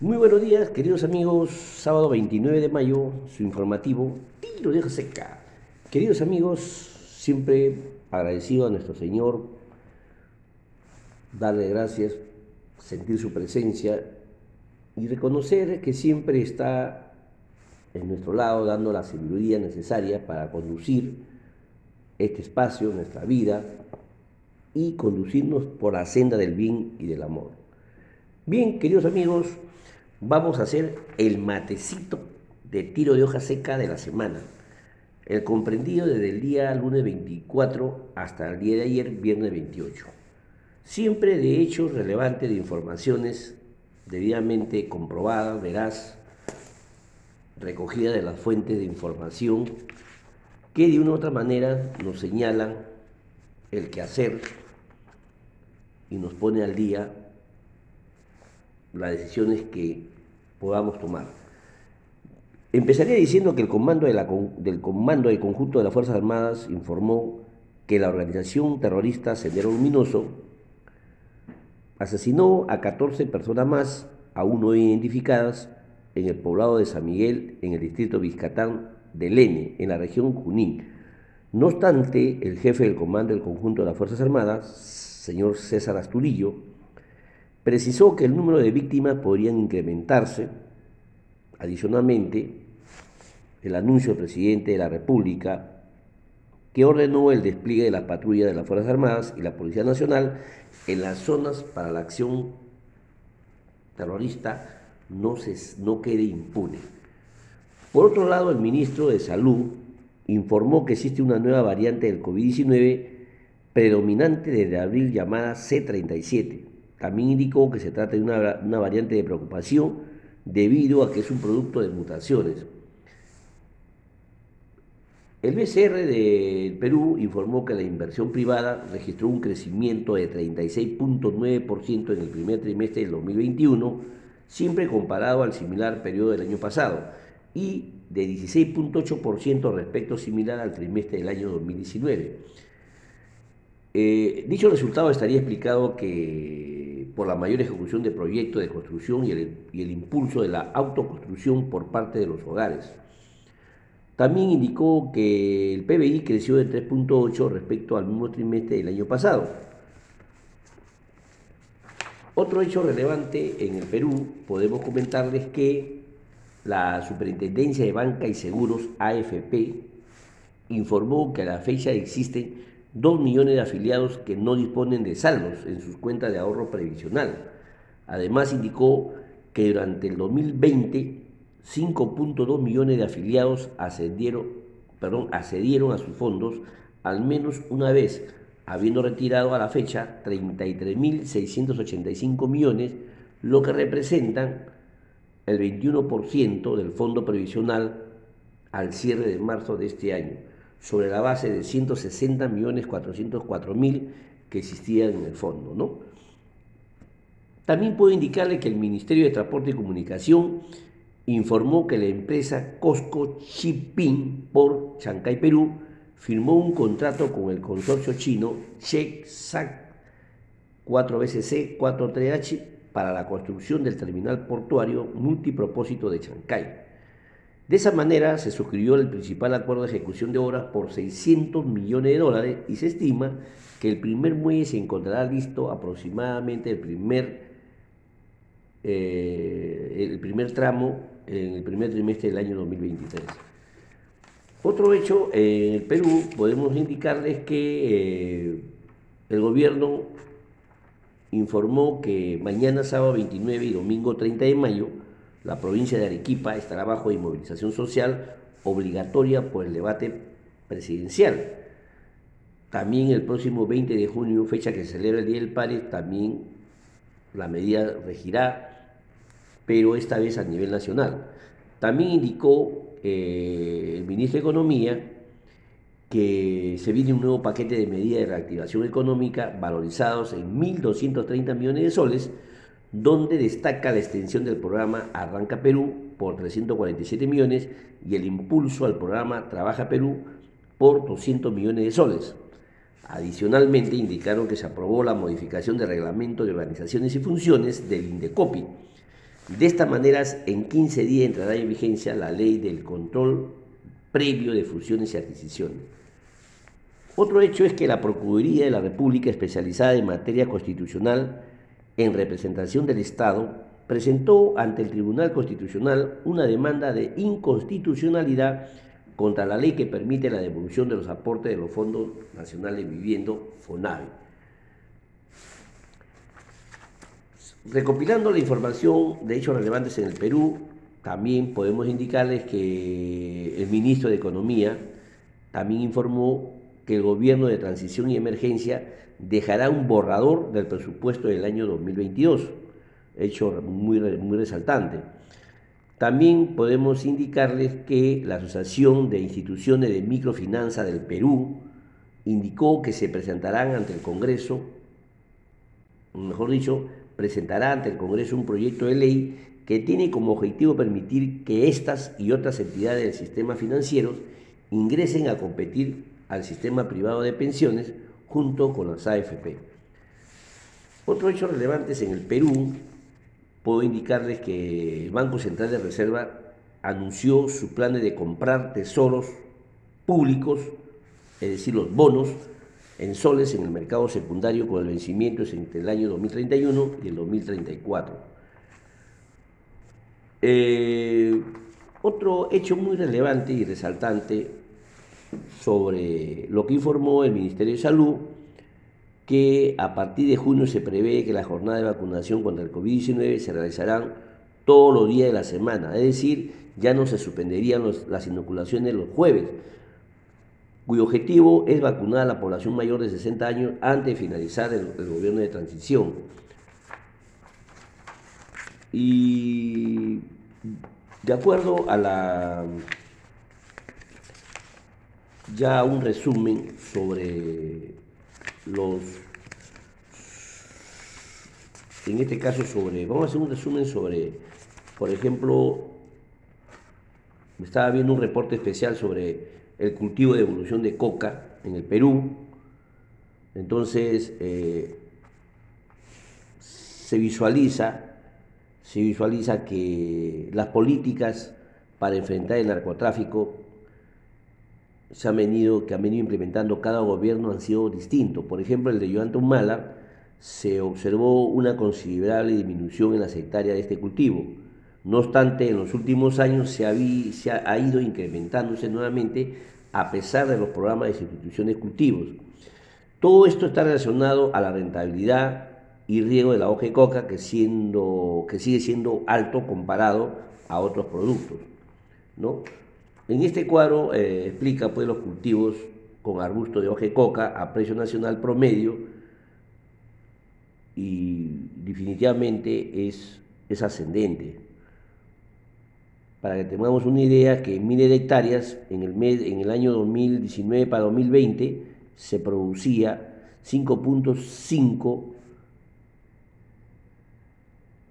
Muy buenos días, queridos amigos. Sábado 29 de mayo, su informativo Tiro de seca. Queridos amigos, siempre agradecido a nuestro Señor, darle gracias, sentir su presencia y reconocer que siempre está en nuestro lado dando la sabiduría necesaria para conducir este espacio, nuestra vida y conducirnos por la senda del bien y del amor. Bien, queridos amigos, vamos a hacer el matecito de tiro de hoja seca de la semana. El comprendido desde el día lunes 24 hasta el día de ayer, viernes 28. Siempre de hechos relevantes de informaciones debidamente comprobadas, verás, recogida de las fuentes de información que de una u otra manera nos señalan el quehacer y nos pone al día las decisiones que podamos tomar. Empezaría diciendo que el comando, del comando del conjunto de las Fuerzas Armadas informó que la organización terrorista Sendero Luminoso asesinó a 14 personas más, aún no identificadas, en el poblado de San Miguel, en el distrito Vizcatán de Lene, en la región Junín. No obstante, el jefe del comando del conjunto de las Fuerzas Armadas, señor César Asturillo, precisó que el número de víctimas podrían incrementarse. Adicionalmente, el anuncio del presidente de la República que ordenó el despliegue de la patrulla de las Fuerzas Armadas y la Policía Nacional en las zonas para la acción terrorista no, se, no quede impune. Por otro lado, el ministro de Salud informó que existe una nueva variante del COVID-19 predominante desde abril llamada C37. También indicó que se trata de una, una variante de preocupación debido a que es un producto de mutaciones. El BCR del Perú informó que la inversión privada registró un crecimiento de 36.9% en el primer trimestre del 2021, siempre comparado al similar periodo del año pasado, y de 16.8% respecto similar al trimestre del año 2019. Eh, dicho resultado estaría explicado que por la mayor ejecución de proyectos de construcción y el, y el impulso de la autoconstrucción por parte de los hogares. También indicó que el PBI creció de 3.8 respecto al mismo trimestre del año pasado. Otro hecho relevante en el Perú, podemos comentarles que la Superintendencia de Banca y Seguros, AFP, informó que a la fecha existen 2 millones de afiliados que no disponen de saldos en sus cuentas de ahorro previsional. Además indicó que durante el 2020 5.2 millones de afiliados accedieron, perdón, accedieron a sus fondos al menos una vez, habiendo retirado a la fecha 33.685 millones, lo que representan el 21% del fondo previsional al cierre de marzo de este año, sobre la base de 160 millones 404 mil que existían en el fondo. ¿no? También puedo indicarle que el Ministerio de Transporte y Comunicación informó que la empresa Costco Shipping por Chancay, Perú, firmó un contrato con el consorcio chino SAC 4BCC 43H para la construcción del terminal portuario multipropósito de Chancay. De esa manera se suscribió el principal acuerdo de ejecución de obras por 600 millones de dólares y se estima que el primer muelle se encontrará listo aproximadamente el primer, eh, el primer tramo en el primer trimestre del año 2023. Otro hecho, en el Perú podemos indicarles que eh, el gobierno informó que mañana sábado 29 y domingo 30 de mayo la provincia de Arequipa estará bajo inmovilización social obligatoria por el debate presidencial. También el próximo 20 de junio, fecha que celebra el Día del Padre, también la medida regirá pero esta vez a nivel nacional. También indicó eh, el ministro de Economía que se viene un nuevo paquete de medidas de reactivación económica valorizados en 1.230 millones de soles, donde destaca la extensión del programa Arranca Perú por 347 millones y el impulso al programa Trabaja Perú por 200 millones de soles. Adicionalmente indicaron que se aprobó la modificación del reglamento de organizaciones y funciones del INDECOPI De esta manera, en 15 días entrará en vigencia la ley del control previo de fusiones y adquisiciones. Otro hecho es que la Procuraduría de la República, especializada en materia constitucional en representación del Estado, presentó ante el Tribunal Constitucional una demanda de inconstitucionalidad contra la ley que permite la devolución de los aportes de los fondos nacionales viviendo FONAVE. Recopilando la información de hechos relevantes en el Perú, también podemos indicarles que el ministro de Economía también informó que el gobierno de transición y emergencia dejará un borrador del presupuesto del año 2022 hecho muy, muy resaltante. También podemos indicarles que la Asociación de Instituciones de Microfinanza del Perú indicó que se presentarán ante el Congreso, mejor dicho, presentará ante el Congreso un proyecto de ley que tiene como objetivo permitir que estas y otras entidades del sistema financiero ingresen a competir al sistema privado de pensiones junto con las AFP. Otro hecho relevante en el Perú puedo indicarles que el Banco Central de Reserva anunció su plan de comprar tesoros públicos, es decir, los bonos, en soles en el mercado secundario con el vencimiento entre el año 2031 y el 2034. Eh, otro hecho muy relevante y resaltante sobre lo que informó el Ministerio de Salud que a partir de junio se prevé que la jornada de vacunación contra el COVID-19 se realizarán todos los días de la semana, es decir, ya no se suspenderían las inoculaciones los jueves, cuyo objetivo es vacunar a la población mayor de 60 años antes de finalizar el, el gobierno de transición. Y de acuerdo a la ya un resumen sobre los, en este caso sobre, vamos a hacer un resumen sobre, por ejemplo, estaba viendo un reporte especial sobre el cultivo de evolución de coca en el Perú. Entonces, eh, se visualiza, se visualiza que las políticas para enfrentar el narcotráfico se han venido, que han venido implementando cada gobierno han sido distintos. Por ejemplo, el de Joan Humala se observó una considerable disminución en las hectáreas de este cultivo. No obstante, en los últimos años se ha, ido incrementándose nuevamente a pesar de los programas de sustitución de cultivos. Todo esto está relacionado a la rentabilidad y riego de la hoja de coca que, que sigue siendo alto comparado a otros productos. ¿no? En este cuadro eh, explica pues, los cultivos con arbusto de hoja de coca a precio nacional promedio y definitivamente es, es ascendente. Para que tengamos una idea que miles de hectáreas en el, mes, en el año 2019 para 2020 se producía 5.5,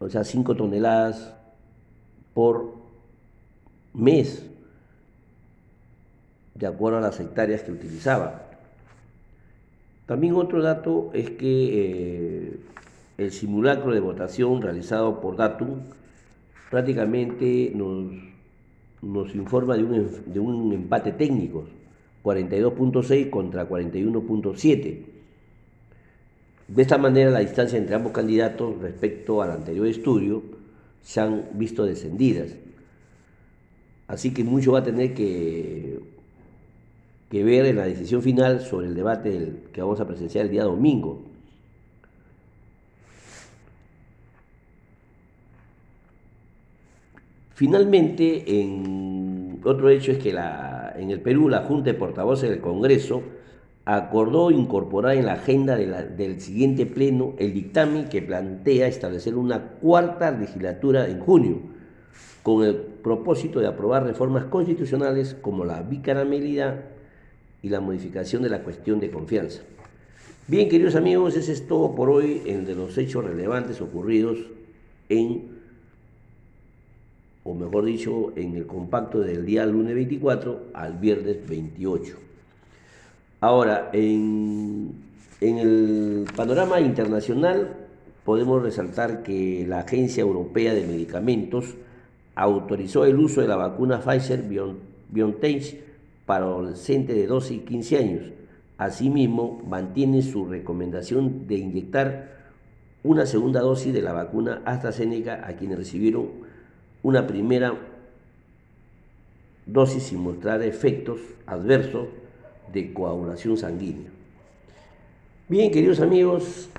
o sea, 5 toneladas por mes de acuerdo a las hectáreas que utilizaba. También otro dato es que eh, el simulacro de votación realizado por Datum prácticamente nos, nos informa de un, de un empate técnico, 42.6 contra 41.7. De esta manera la distancia entre ambos candidatos respecto al anterior estudio se han visto descendidas. Así que mucho va a tener que que ver en la decisión final sobre el debate que vamos a presenciar el día domingo. Finalmente, en otro hecho es que la, en el Perú la Junta de Portavoces del Congreso acordó incorporar en la agenda del siguiente pleno el dictamen que plantea establecer una cuarta legislatura en junio, con el propósito de aprobar reformas constitucionales como la bicameralidad y la modificación de la cuestión de confianza. Bien, queridos amigos, ese es todo por hoy en de los hechos relevantes ocurridos en, o mejor dicho, en el compacto del día lunes 24 al viernes 28. Ahora, en, en el panorama internacional, podemos resaltar que la Agencia Europea de Medicamentos autorizó el uso de la vacuna Pfizer BioNTech para adolescentes de 12 y 15 años. Asimismo, mantiene su recomendación de inyectar una segunda dosis de la vacuna AstraZeneca a quienes recibieron una primera dosis sin mostrar efectos adversos de coagulación sanguínea. Bien, queridos amigos,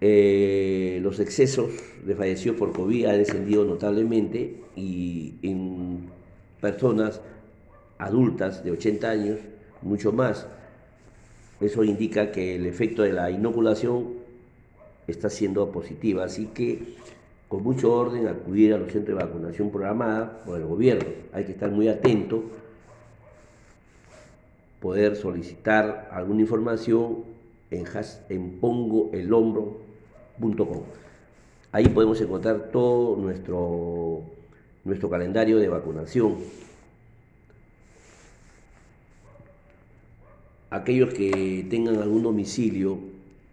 eh, los excesos de fallecidos por COVID han descendido notablemente y en personas adultas de 80 años, mucho más. Eso indica que el efecto de la inoculación está siendo positiva, así que con mucho orden acudir a los centros de vacunación programada por el gobierno. Hay que estar muy atento, poder solicitar alguna información en, en pongoelhombro.com. Ahí podemos encontrar todo nuestro, nuestro calendario de vacunación. Aquellos que tengan algún domicilio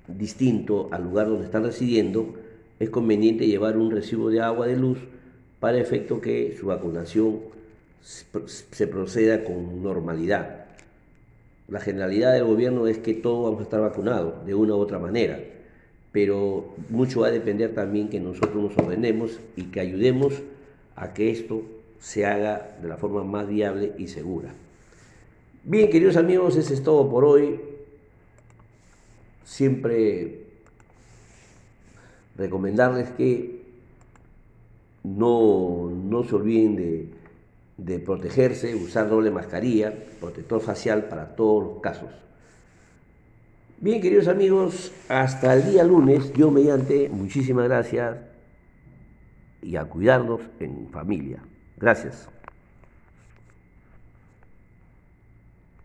distinto al lugar donde están residiendo, es conveniente llevar un recibo de agua de luz para efecto que su vacunación se proceda con normalidad. La generalidad del gobierno es que todos vamos a estar vacunados de una u otra manera, pero mucho va a depender también que nosotros nos ordenemos y que ayudemos a que esto se haga de la forma más viable y segura. Bien, queridos amigos, eso es todo por hoy. Siempre recomendarles que no, no se olviden de, de protegerse, usar doble mascarilla, protector facial para todos los casos. Bien, queridos amigos, hasta el día lunes, yo mediante, muchísimas gracias y a cuidarnos en familia. Gracias.